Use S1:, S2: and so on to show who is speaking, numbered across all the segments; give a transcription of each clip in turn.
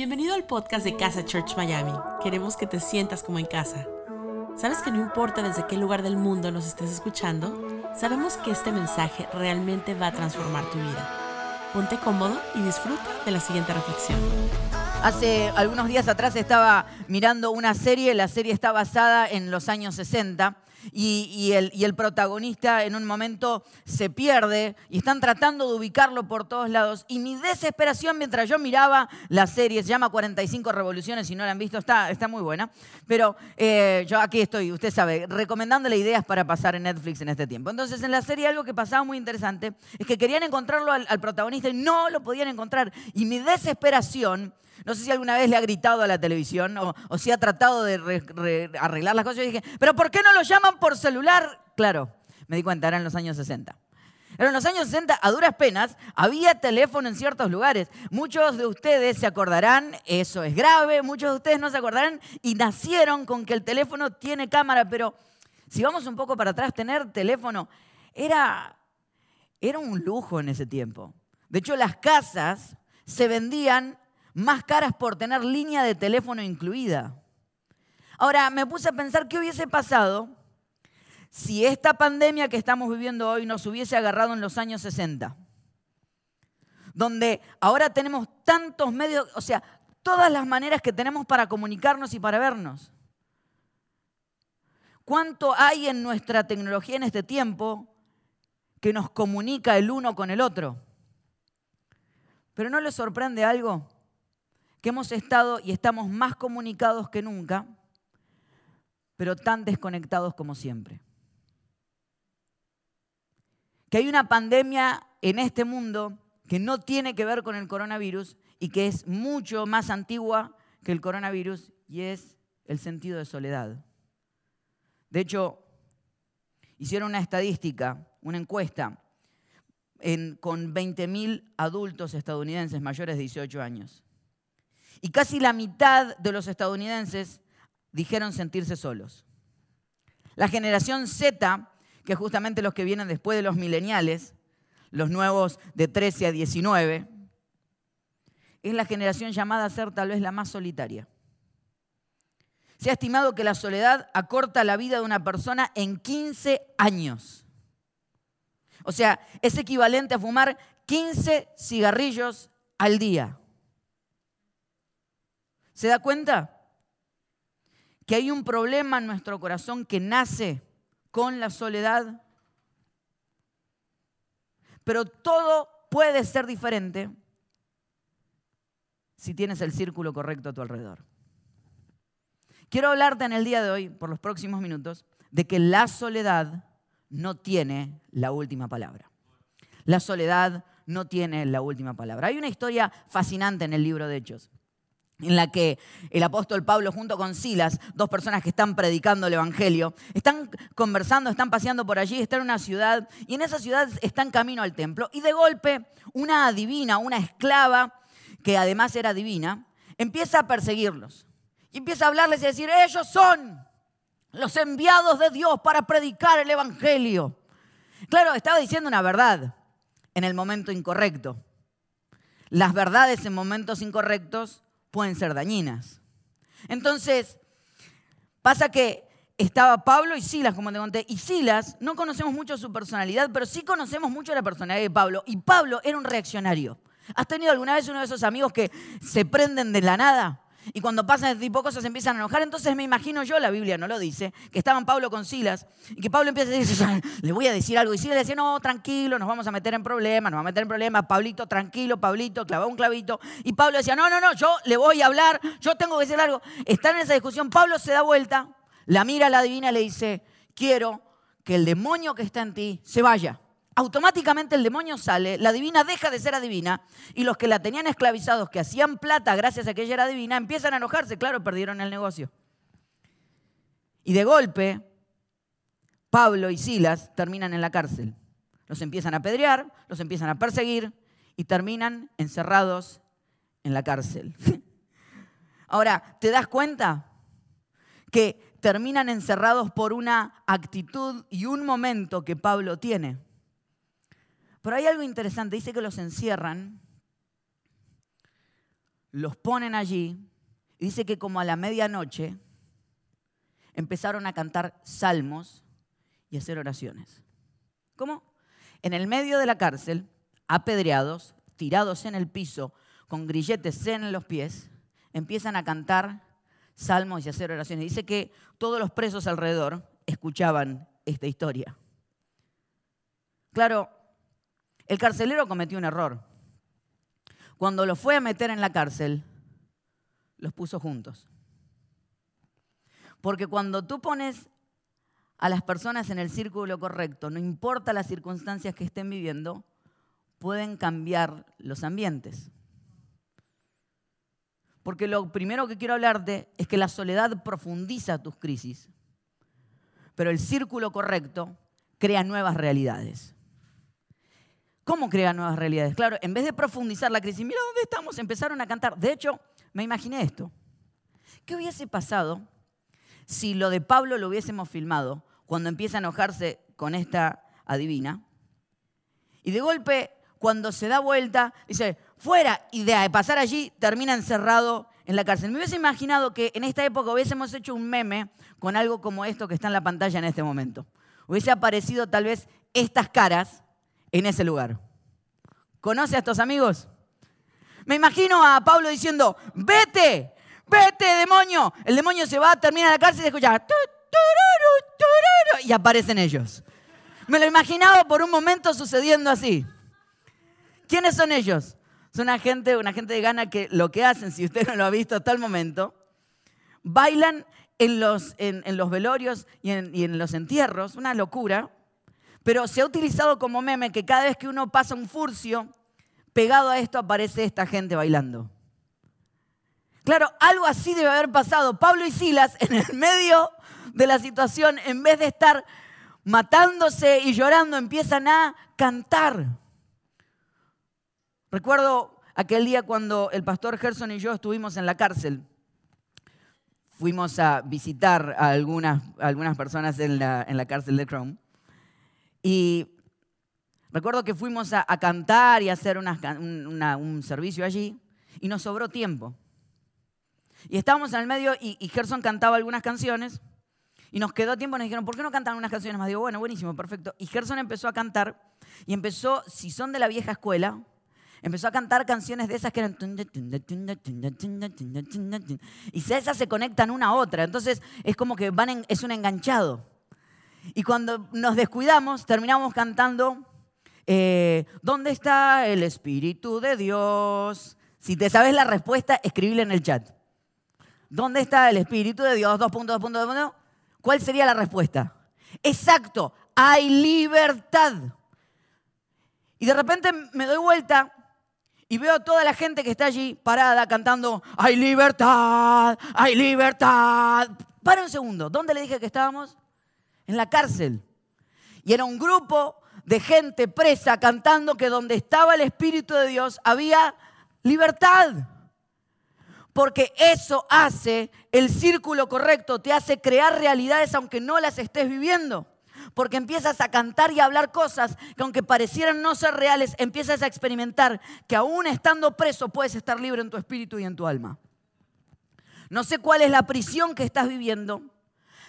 S1: Bienvenido al podcast de Casa Church Miami. Queremos que te sientas como en casa. ¿Sabes que no importa desde qué lugar del mundo nos estés escuchando? Sabemos que este mensaje realmente va a transformar tu vida. Ponte cómodo y disfruta de la siguiente reflexión.
S2: Hace algunos días atrás estaba mirando una serie, la serie está basada en los años 60 y, el, protagonista en un momento se pierde y están tratando de ubicarlo por todos lados. Y mi desesperación mientras yo miraba la serie, se llama 45 Revoluciones, si no la han visto, está, está muy buena. Pero eh, yo aquí estoy, usted sabe, recomendándole ideas para pasar en Netflix en este tiempo. Entonces en la serie algo que pasaba muy interesante es que querían encontrarlo al, protagonista y no lo podían encontrar. Y mi desesperación no sé si alguna vez le ha gritado a la televisión o, si ha tratado de arreglar las cosas. Y dije, pero ¿por qué no lo por celular? Claro, me di cuenta, eran los años 60. en los años 60, a duras penas, había teléfono en ciertos lugares. Muchos de ustedes se acordarán, eso es grave, muchos de ustedes no se acordarán y nacieron con que el teléfono tiene cámara, pero si vamos un poco para atrás, tener teléfono era, era un lujo en ese tiempo. De hecho, las casas se vendían más caras por tener línea de teléfono incluida. Ahora, me puse a pensar qué hubiese pasado si esta pandemia que estamos viviendo hoy nos hubiese agarrado en los años 60, donde ahora tenemos tantos medios, o sea, todas las maneras que tenemos para comunicarnos y para vernos. ¿Cuánto hay en nuestra tecnología en este tiempo que nos comunica el uno con el otro? Pero ¿no les sorprende algo? que hemos estado y estamos más comunicados que nunca, pero tan desconectados como siempre. Que hay una pandemia en este mundo que no tiene que ver con el coronavirus y que es mucho más antigua que el coronavirus y es el sentido de soledad. De hecho, hicieron una estadística, una encuesta con 20.000 adultos estadounidenses mayores de 18 años. Y casi la mitad de los estadounidenses dijeron sentirse solos. La generación Z, que justamente los que vienen después de los mileniales, los nuevos de 13 a 19, es la generación llamada a ser tal vez la más solitaria. Se ha estimado que la soledad acorta la vida de una persona en 15 años. O sea, es equivalente a fumar 15 cigarrillos al día. ¿Se da cuenta? Que hay un problema en nuestro corazón que nace con la soledad. Pero todo puede ser diferente si tienes el círculo correcto a tu alrededor. Quiero hablarte en el día de hoy, por los próximos minutos, de que la soledad no tiene la última palabra. La soledad no tiene la última palabra. Hay una historia fascinante en el libro de Hechos en la que el apóstol Pablo junto con Silas, dos personas que están predicando el Evangelio, están conversando, están paseando por allí, están en una ciudad y en esa ciudad están camino al templo y de golpe una adivina, una esclava, que además era divina, empieza a perseguirlos y empieza a hablarles y a decir, ellos son los enviados de Dios para predicar el Evangelio. Claro, estaba diciendo una verdad en el momento incorrecto. Las verdades en momentos incorrectos pueden ser dañinas. Entonces, pasa que estaba Pablo y Silas, como te conté, y Silas, no conocemos mucho su personalidad, pero sí conocemos mucho la personalidad de Pablo, y Pablo era un reaccionario. ¿Has tenido alguna vez uno de esos amigos que se prenden de la nada? Y cuando pasan este tipo de cosas se empiezan a enojar. Entonces me imagino yo, la Biblia no lo dice, que estaban Pablo con Silas y que Pablo empieza a decir, le voy a decir algo. Y Silas le decía, no, tranquilo, nos vamos a meter en problemas, nos vamos a meter en problemas. Pablito, tranquilo, Pablito, clava un clavito. Y Pablo decía, no, no, no, yo le voy a hablar, yo tengo que decir algo. Están en esa discusión. Pablo se da vuelta, la mira a la divina y le dice, quiero que el demonio que está en ti se vaya automáticamente el demonio sale, la divina deja de ser adivina y los que la tenían esclavizados, que hacían plata gracias a que ella era divina, empiezan a enojarse, claro, perdieron el negocio. Y de golpe, Pablo y Silas terminan en la cárcel. Los empiezan a apedrear, los empiezan a perseguir y terminan encerrados en la cárcel. Ahora, ¿te das cuenta que terminan encerrados por una actitud y un momento que Pablo tiene? Pero hay algo interesante, dice que los encierran los ponen allí y dice que como a la medianoche empezaron a cantar salmos y hacer oraciones. ¿Cómo? En el medio de la cárcel, apedreados, tirados en el piso, con grilletes en los pies, empiezan a cantar salmos y hacer oraciones. Dice que todos los presos alrededor escuchaban esta historia. Claro, el carcelero cometió un error. Cuando los fue a meter en la cárcel, los puso juntos. Porque cuando tú pones a las personas en el círculo correcto, no importa las circunstancias que estén viviendo, pueden cambiar los ambientes. Porque lo primero que quiero hablarte es que la soledad profundiza tus crisis, pero el círculo correcto crea nuevas realidades. ¿Cómo crea nuevas realidades? Claro, en vez de profundizar la crisis, mira dónde estamos, empezaron a cantar. De hecho, me imaginé esto. ¿Qué hubiese pasado si lo de Pablo lo hubiésemos filmado cuando empieza a enojarse con esta adivina? Y de golpe, cuando se da vuelta, dice, fuera, y de pasar allí termina encerrado en la cárcel. Me hubiese imaginado que en esta época hubiésemos hecho un meme con algo como esto que está en la pantalla en este momento. Hubiese aparecido tal vez estas caras en ese lugar. ¿Conoce a estos amigos? Me imagino a Pablo diciendo, vete, vete demonio. El demonio se va, termina la cárcel y escucha, y aparecen ellos. Me lo he imaginado por un momento sucediendo así. ¿Quiénes son ellos? Son una gente, una gente de gana que lo que hacen, si usted no lo ha visto hasta el momento, bailan en los, en, los velorios y en los entierros, una locura, pero se ha utilizado como meme que cada vez que uno pasa un furcio, pegado a esto aparece esta gente bailando. Claro, algo así debe haber pasado. Pablo y Silas, en el medio de la situación, en vez de estar matándose y llorando, empiezan a cantar. Recuerdo aquel día cuando el pastor Gerson y yo estuvimos en la cárcel. Fuimos a visitar a algunas, personas en la, en la cárcel de Chrome. Y recuerdo que fuimos a, cantar y a hacer un servicio allí y nos sobró tiempo. Y estábamos en el medio y, Gerson cantaba algunas canciones y nos quedó tiempo nos dijeron, ¿por qué no cantan unas canciones más? Digo, bueno, buenísimo, perfecto. Y Gerson empezó a cantar y empezó, si son de la vieja escuela, empezó a cantar canciones de esas que eran... Y esas se conectan una a otra. Entonces es como que van es un enganchado. Y cuando nos descuidamos, terminamos cantando, eh, ¿dónde está el Espíritu de Dios? Si te sabes la respuesta, escribile en el chat. ¿Dónde está el Espíritu de Dios? Dos puntos, dos puntos. ¿Cuál sería la respuesta? Exacto, hay libertad. Y de repente me doy vuelta y veo a toda la gente que está allí parada cantando, hay libertad, hay libertad. Para un segundo, ¿dónde le dije que estábamos? En la cárcel. Y era un grupo de gente presa cantando que donde estaba el Espíritu de Dios había libertad. Porque eso hace el círculo correcto, te hace crear realidades aunque no las estés viviendo. Porque empiezas a cantar y a hablar cosas que aunque parecieran no ser reales, empiezas a experimentar que aún estando preso puedes estar libre en tu espíritu y en tu alma. No sé cuál es la prisión que estás viviendo,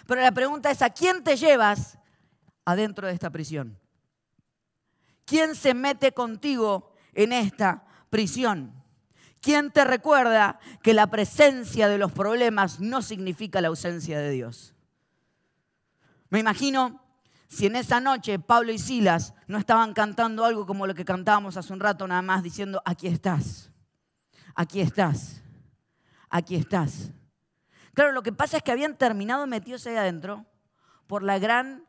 S2: pero la pregunta es, ¿a quién te llevas adentro de esta prisión? ¿Quién se mete contigo en esta prisión? ¿Quién te recuerda que la presencia de los problemas no significa la ausencia de Dios? Me imagino si en esa noche Pablo y Silas no estaban cantando algo como lo que cantábamos hace un rato, nada más diciendo, aquí estás, aquí estás, aquí estás. Claro, lo que pasa es que habían terminado metidos ahí adentro por la gran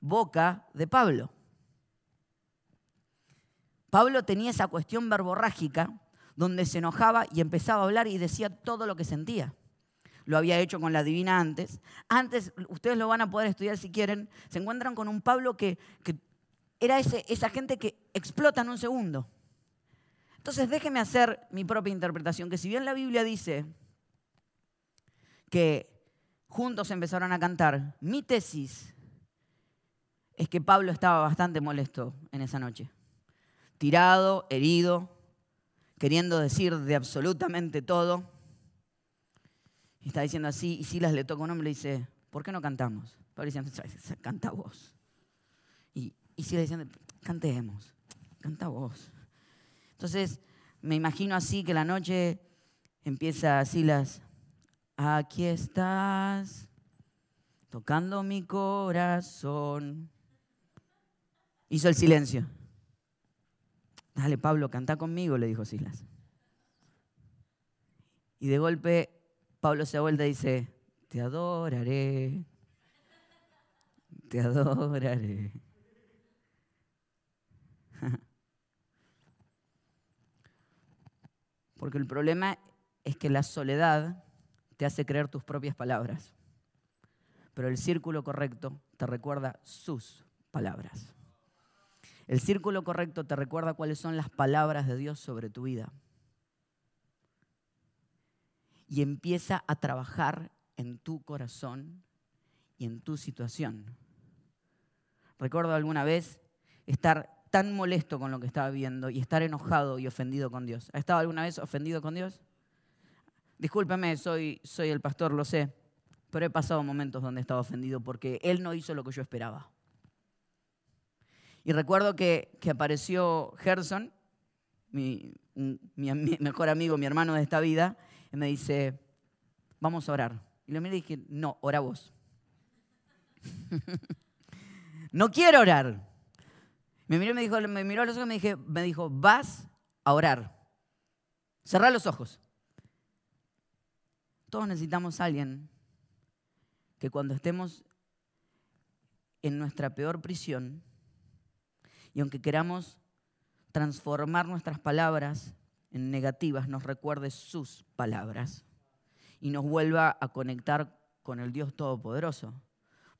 S2: boca de Pablo. Pablo tenía esa cuestión verborrágica donde se enojaba y empezaba a hablar y decía todo lo que sentía. Lo había hecho con la divina antes. Antes, ustedes lo van a poder estudiar si quieren, se encuentran con un Pablo que, era esa gente que explota en un segundo. Entonces déjeme hacer mi propia interpretación, que si bien la Biblia dice que juntos empezaron a cantar. Mi tesis es que Pablo estaba bastante molesto en esa noche. Tirado, herido, queriendo decir de absolutamente todo. Y está diciendo así, y Silas le toca un hombre y dice, ¿por qué no cantamos? Pablo dice, canta vos. Y, y Silas diciendo, cantemos, canta vos. Entonces, me imagino así que la noche empieza Silas, aquí estás, tocando mi corazón. Hizo el silencio. Dale, Pablo, canta conmigo, le dijo Silas. Y de golpe Pablo se vuelve y dice, te adoraré, te adoraré. Porque el problema es que la soledad te hace creer tus propias palabras, pero el círculo correcto te recuerda sus palabras. El círculo correcto te recuerda cuáles son las palabras de Dios sobre tu vida. Y empieza a trabajar en tu corazón y en tu situación. Recuerdo alguna vez estar tan molesto con lo que estaba viendo y estar enojado y ofendido con Dios. ¿Ha estado alguna vez ofendido con Dios? Discúlpeme, soy, soy el pastor, lo sé, pero he pasado momentos donde he estado ofendido porque Él no hizo lo que yo esperaba. Y recuerdo que, apareció Gerson, mi, mejor amigo, mi hermano de esta vida, y me dice, vamos a orar. Y le miré y dije, no, ora vos. no quiero orar. Me miró, me dijo, me miró a los ojos y me, dije, me dijo, vas a orar. Cerrá los ojos. Todos necesitamos a alguien que cuando estemos en nuestra peor prisión, y aunque queramos transformar nuestras palabras en negativas, nos recuerde sus palabras y nos vuelva a conectar con el Dios Todopoderoso.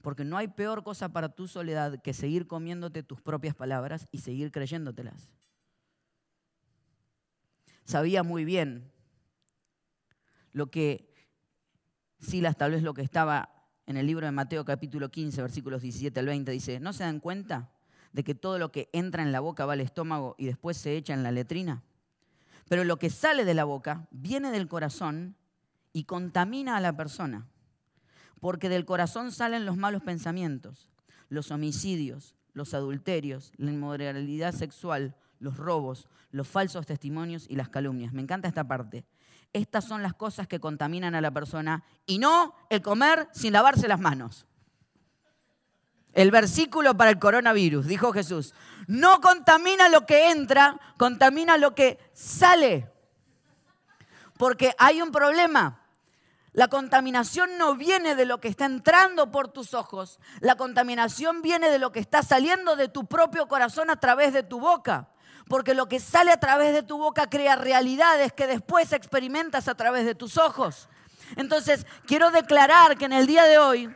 S2: Porque no hay peor cosa para tu soledad que seguir comiéndote tus propias palabras y seguir creyéndotelas. Sabía muy bien lo que Silas, tal vez lo que estaba en el libro de Mateo capítulo 15, versículos 17 al 20, dice, ¿no se dan cuenta? de que todo lo que entra en la boca va al estómago y después se echa en la letrina? Pero lo que sale de la boca viene del corazón y contamina a la persona. Porque del corazón salen los malos pensamientos, los homicidios, los adulterios, la inmoralidad sexual, los robos, los falsos testimonios y las calumnias. Me encanta esta parte. Estas son las cosas que contaminan a la persona y no el comer sin lavarse las manos. El versículo para el coronavirus, dijo Jesús. No contamina lo que entra, contamina lo que sale. Porque hay un problema. La contaminación no viene de lo que está entrando por tus ojos. La contaminación viene de lo que está saliendo de tu propio corazón a través de tu boca. Porque lo que sale a través de tu boca crea realidades que después experimentas a través de tus ojos. Entonces, quiero declarar que en el día de hoy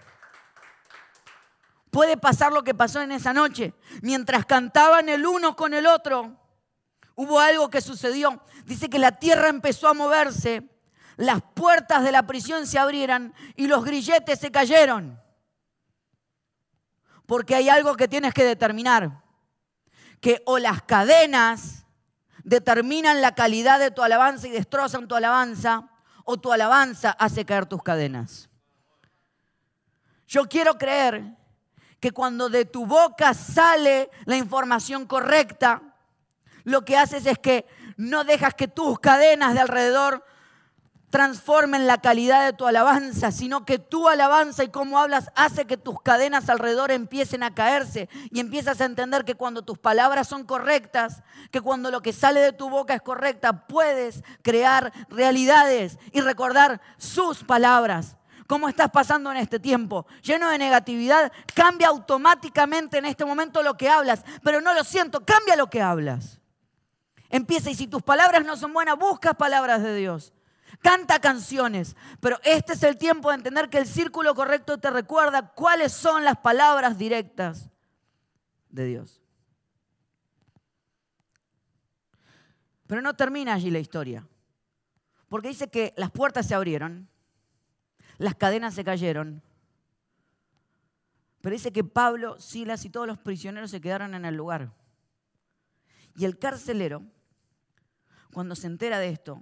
S2: puede pasar lo que pasó en esa noche. Mientras cantaban el uno con el otro, hubo algo que sucedió. Dice que la tierra empezó a moverse, las puertas de la prisión se abrieran y los grilletes se cayeron. Porque hay algo que tienes que determinar, que o las cadenas determinan la calidad de tu alabanza y destrozan tu alabanza, o tu alabanza hace caer tus cadenas. Yo quiero creer que cuando de tu boca sale la información correcta, lo que haces es que no dejas que tus cadenas de alrededor transformen la calidad de tu alabanza, sino que tu alabanza y cómo hablas hace que tus cadenas alrededor empiecen a caerse y empiezas a entender que cuando tus palabras son correctas, que cuando lo que sale de tu boca es correcta, puedes crear realidades y recordar sus palabras cómo estás pasando en este tiempo, lleno de negatividad, cambia automáticamente en este momento lo que hablas, pero no lo siento, cambia lo que hablas. Empieza y si tus palabras no son buenas, busca palabras de Dios. Canta canciones, pero este es el tiempo de entender que el círculo correcto te recuerda cuáles son las palabras directas de Dios. Pero no termina allí la historia, porque dice que las puertas se abrieron las cadenas se cayeron. Pero dice que Pablo, Silas y todos los prisioneros se quedaron en el lugar. Y el carcelero, cuando se entera de esto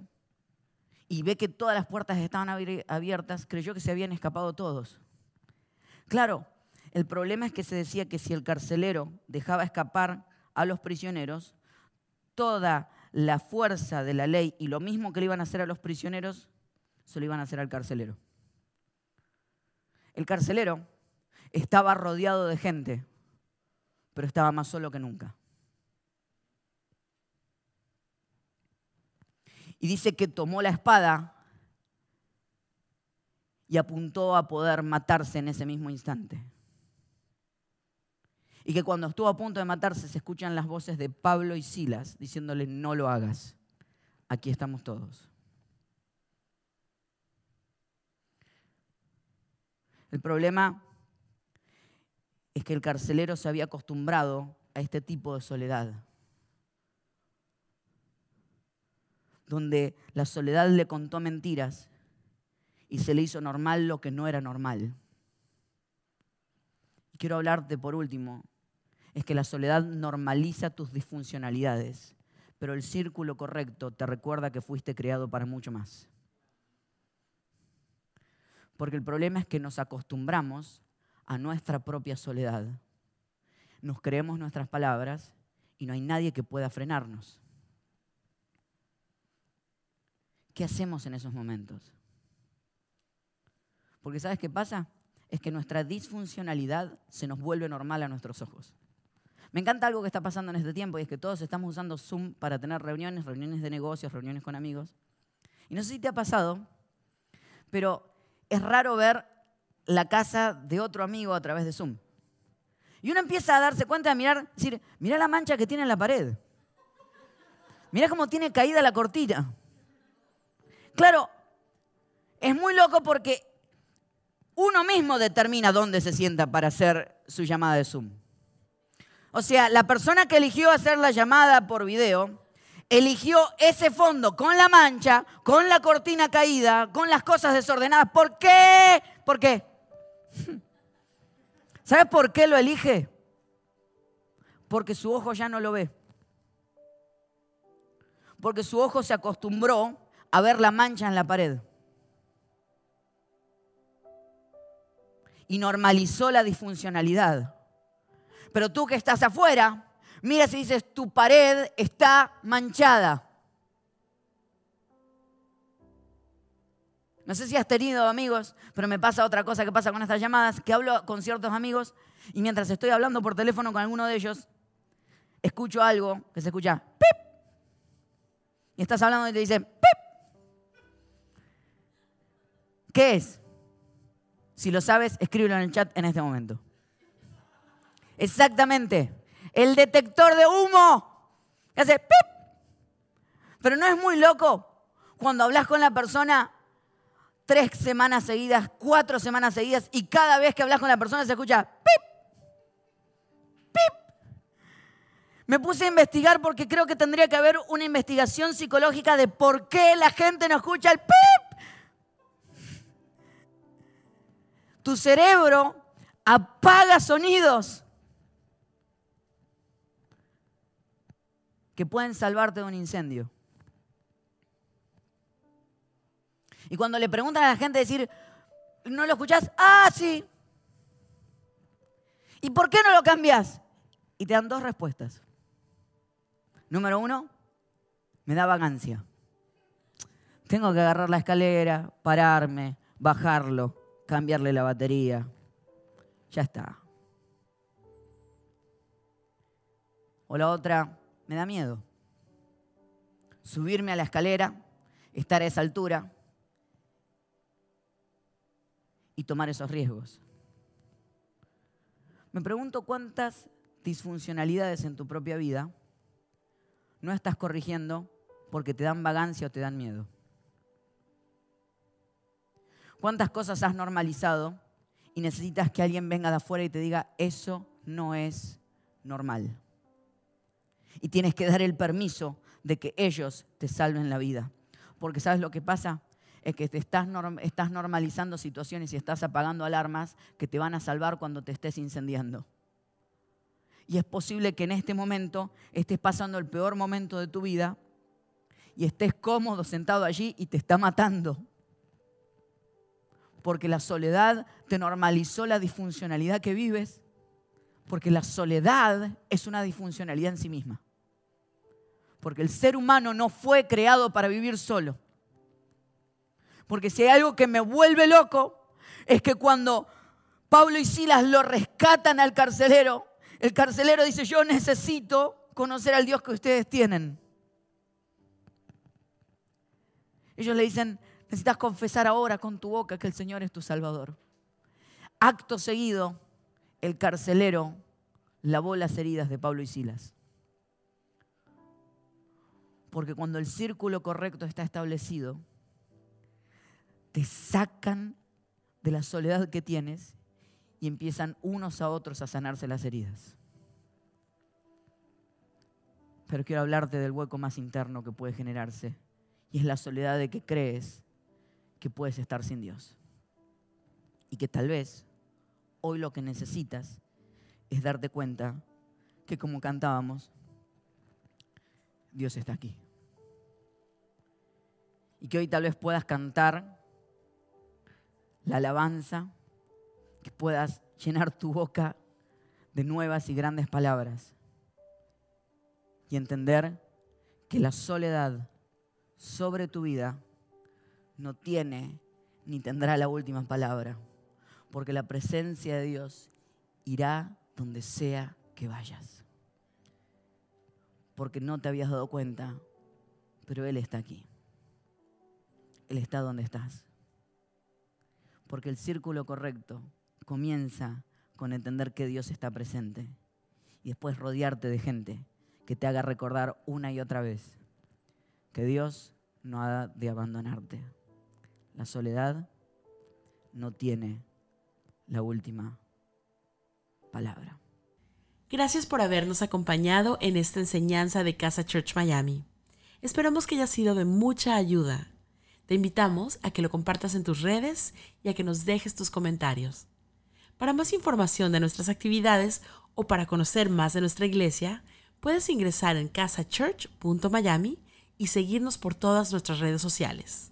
S2: y ve que todas las puertas estaban abiertas, creyó que se habían escapado todos. Claro, el problema es que se decía que si el carcelero dejaba escapar a los prisioneros, toda la fuerza de la ley y lo mismo que le iban a hacer a los prisioneros, se lo iban a hacer al carcelero. El carcelero estaba rodeado de gente, pero estaba más solo que nunca. Y dice que tomó la espada y apuntó a poder matarse en ese mismo instante. Y que cuando estuvo a punto de matarse se escuchan las voces de Pablo y Silas diciéndole, no lo hagas, aquí estamos todos. El problema es que el carcelero se había acostumbrado a este tipo de soledad. Donde la soledad le contó mentiras y se le hizo normal lo que no era normal. Quiero hablarte por último, es que la soledad normaliza tus disfuncionalidades, pero el círculo correcto te recuerda que fuiste creado para mucho más. Porque el problema es que nos acostumbramos a nuestra propia soledad. Nos creemos nuestras palabras y no hay nadie que pueda frenarnos. ¿Qué hacemos en esos momentos? Porque ¿sabes qué pasa? Es que nuestra disfuncionalidad se nos vuelve normal a nuestros ojos. Me encanta algo que está pasando en este tiempo y es que todos estamos usando Zoom para tener reuniones, reuniones de negocios, reuniones con amigos. Y no sé si te ha pasado, pero es raro ver la casa de otro amigo a través de Zoom. Y uno empieza a darse cuenta de mirar, decir, mira la mancha que tiene en la pared. Mira cómo tiene caída la cortina. Claro, es muy loco porque uno mismo determina dónde se sienta para hacer su llamada de Zoom. O sea, la persona que eligió hacer la llamada por video, eligió ese fondo con la mancha, con la cortina caída, con las cosas desordenadas. ¿Por qué? ¿Por qué? ¿Sabes por qué lo elige? Porque su ojo ya no lo ve. Porque su ojo se acostumbró a ver la mancha en la pared. Y normalizó la disfuncionalidad. Pero tú que estás afuera, miras y dices, tu pared está manchada. No sé si has tenido amigos, pero me pasa otra cosa que pasa con estas llamadas, que hablo con ciertos amigos y mientras estoy hablando por teléfono con alguno de ellos, escucho algo que se escucha pip. Y estás hablando y te dice pip. ¿Qué es? Si lo sabes, escríbelo en el chat en este momento. Exactamente. El detector de humo. Que hace pip. Pero no es muy loco cuando hablas con la persona tres semanas seguidas, cuatro semanas seguidas, y cada vez que hablas con la persona se escucha pip, pip. Me puse a investigar porque creo que tendría que haber una investigación psicológica de por qué la gente no escucha el pip. Tu cerebro apaga sonidos que pueden salvarte de un incendio. Y cuando le preguntan a la gente decir, ¿no lo escuchás? Ah, sí. ¿Y por qué no lo cambias? Y te dan dos respuestas. Número uno, me da vagancia. Tengo que agarrar la escalera, pararme, bajarlo cambiarle la batería. Ya está. O la otra, me da miedo. Subirme a la escalera, estar a esa altura y tomar esos riesgos. Me pregunto cuántas disfuncionalidades en tu propia vida no estás corrigiendo porque te dan vagancia o te dan miedo. ¿Cuántas cosas has normalizado y necesitas que alguien venga de afuera y te diga, eso no es normal? Y tienes que dar el permiso de que ellos te salven la vida. Porque sabes lo que pasa? Es que te estás, estás normalizando situaciones y estás apagando alarmas que te van a salvar cuando te estés incendiando. Y es posible que en este momento estés pasando el peor momento de tu vida y estés cómodo sentado allí y te está matando. Porque la soledad te normalizó la disfuncionalidad que vives. Porque la soledad es una disfuncionalidad en sí misma. Porque el ser humano no fue creado para vivir solo. Porque si hay algo que me vuelve loco, es que cuando Pablo y Silas lo rescatan al carcelero, el carcelero dice, yo necesito conocer al Dios que ustedes tienen. Ellos le dicen, necesitas confesar ahora con tu boca que el Señor es tu Salvador. Acto seguido, el carcelero lavó las heridas de Pablo y Silas. Porque cuando el círculo correcto está establecido, te sacan de la soledad que tienes y empiezan unos a otros a sanarse las heridas. Pero quiero hablarte del hueco más interno que puede generarse y es la soledad de que crees que puedes estar sin Dios. Y que tal vez hoy lo que necesitas es darte cuenta que como cantábamos, Dios está aquí. Y que hoy tal vez puedas cantar la alabanza, que puedas llenar tu boca de nuevas y grandes palabras y entender que la soledad sobre tu vida no tiene ni tendrá la última palabra, porque la presencia de Dios irá donde sea que vayas. Porque no te habías dado cuenta, pero Él está aquí. Él está donde estás. Porque el círculo correcto comienza con entender que Dios está presente y después rodearte de gente que te haga recordar una y otra vez que Dios no ha de abandonarte. La soledad no tiene la última palabra.
S1: Gracias por habernos acompañado en esta enseñanza de Casa Church Miami. Esperamos que haya sido de mucha ayuda. Te invitamos a que lo compartas en tus redes y a que nos dejes tus comentarios. Para más información de nuestras actividades o para conocer más de nuestra iglesia, puedes ingresar en casachurch.miami y seguirnos por todas nuestras redes sociales.